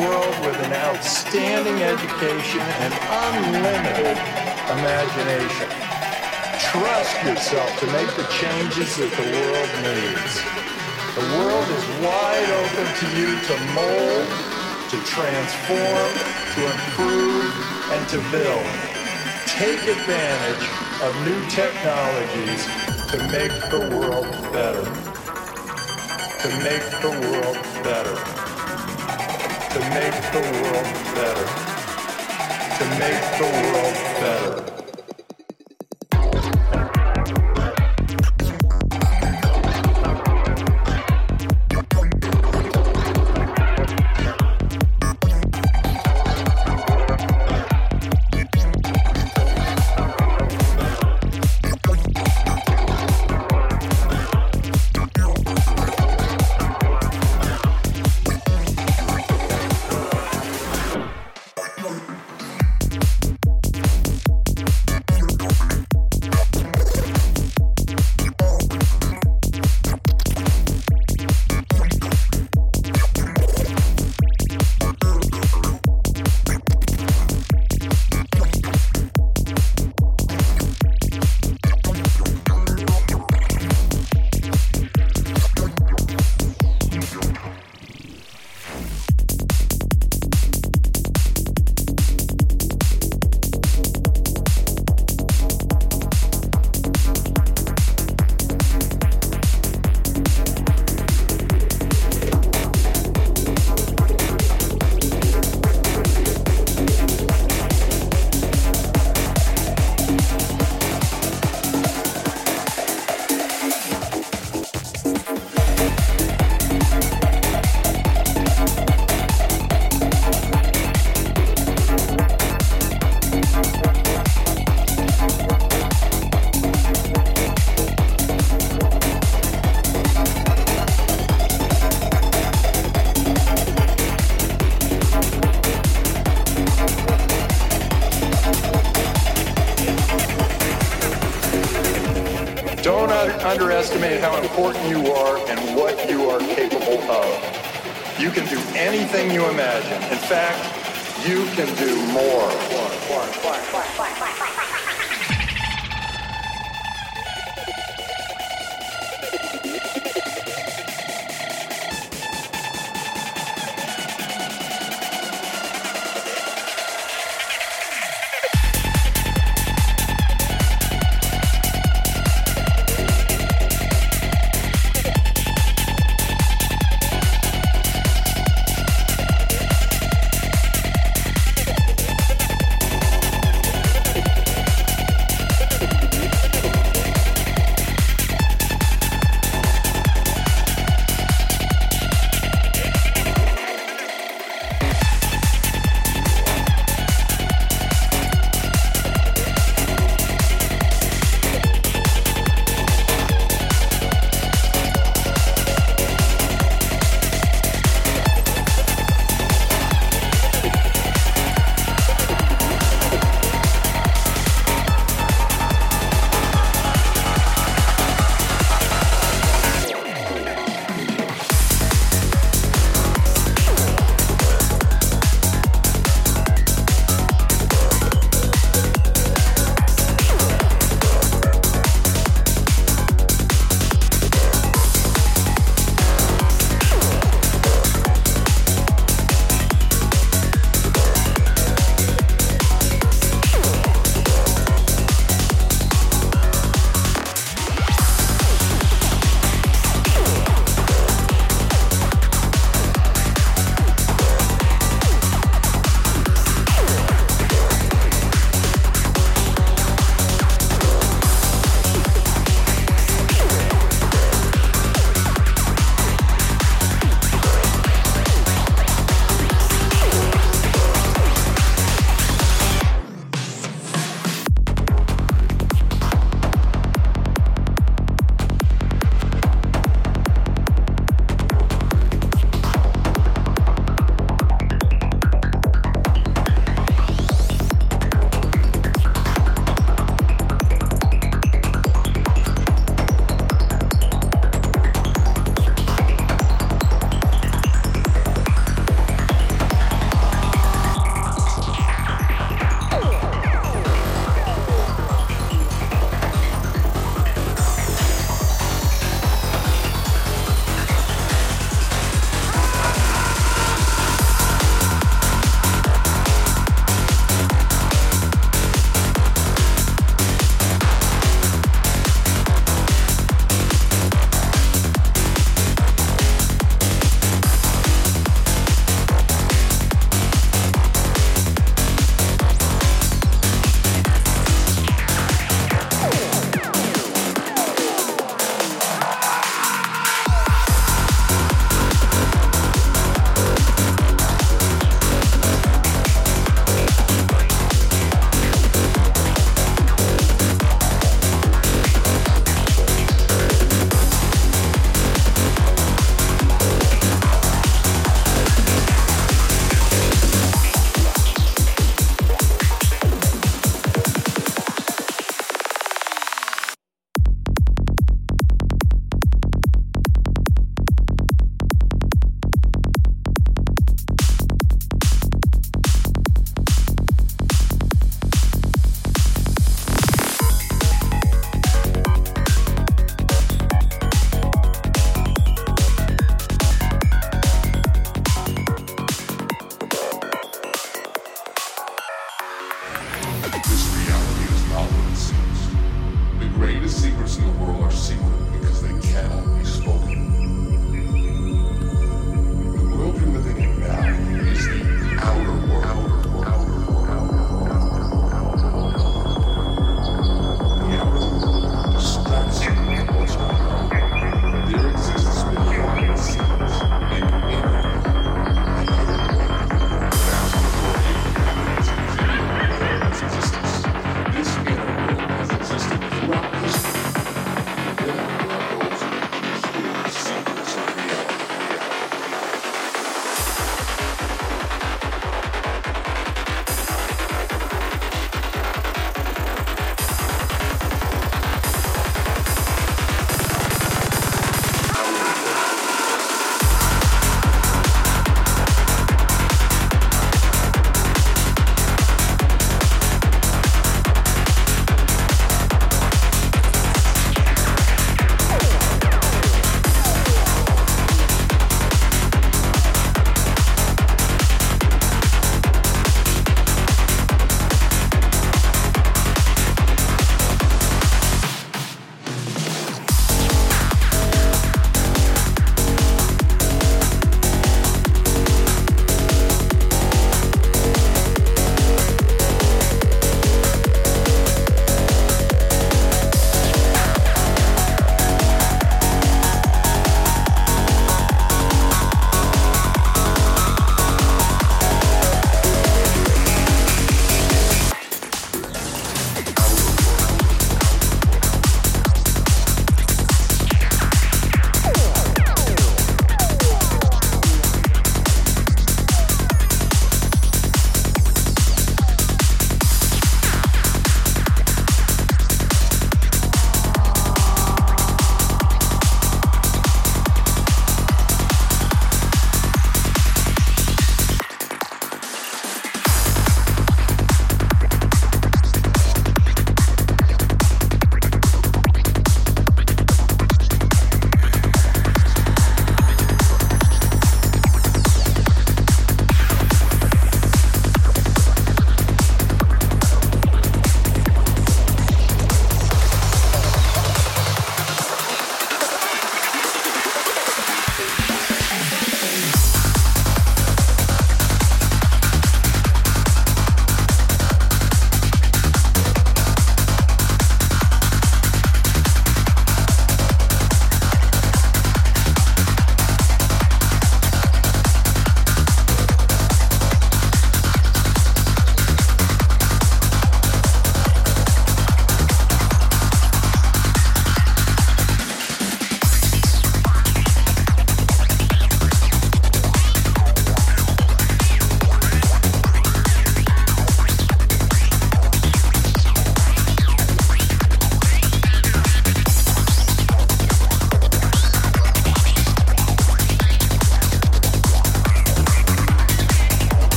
world with an outstanding education and unlimited imagination. Trust yourself to make the changes that the world needs. The world is wide open to you to mold, to transform, to improve, and to build. Take advantage of new technologies to make the world better. To make the world better. To make the world better. To make the world better.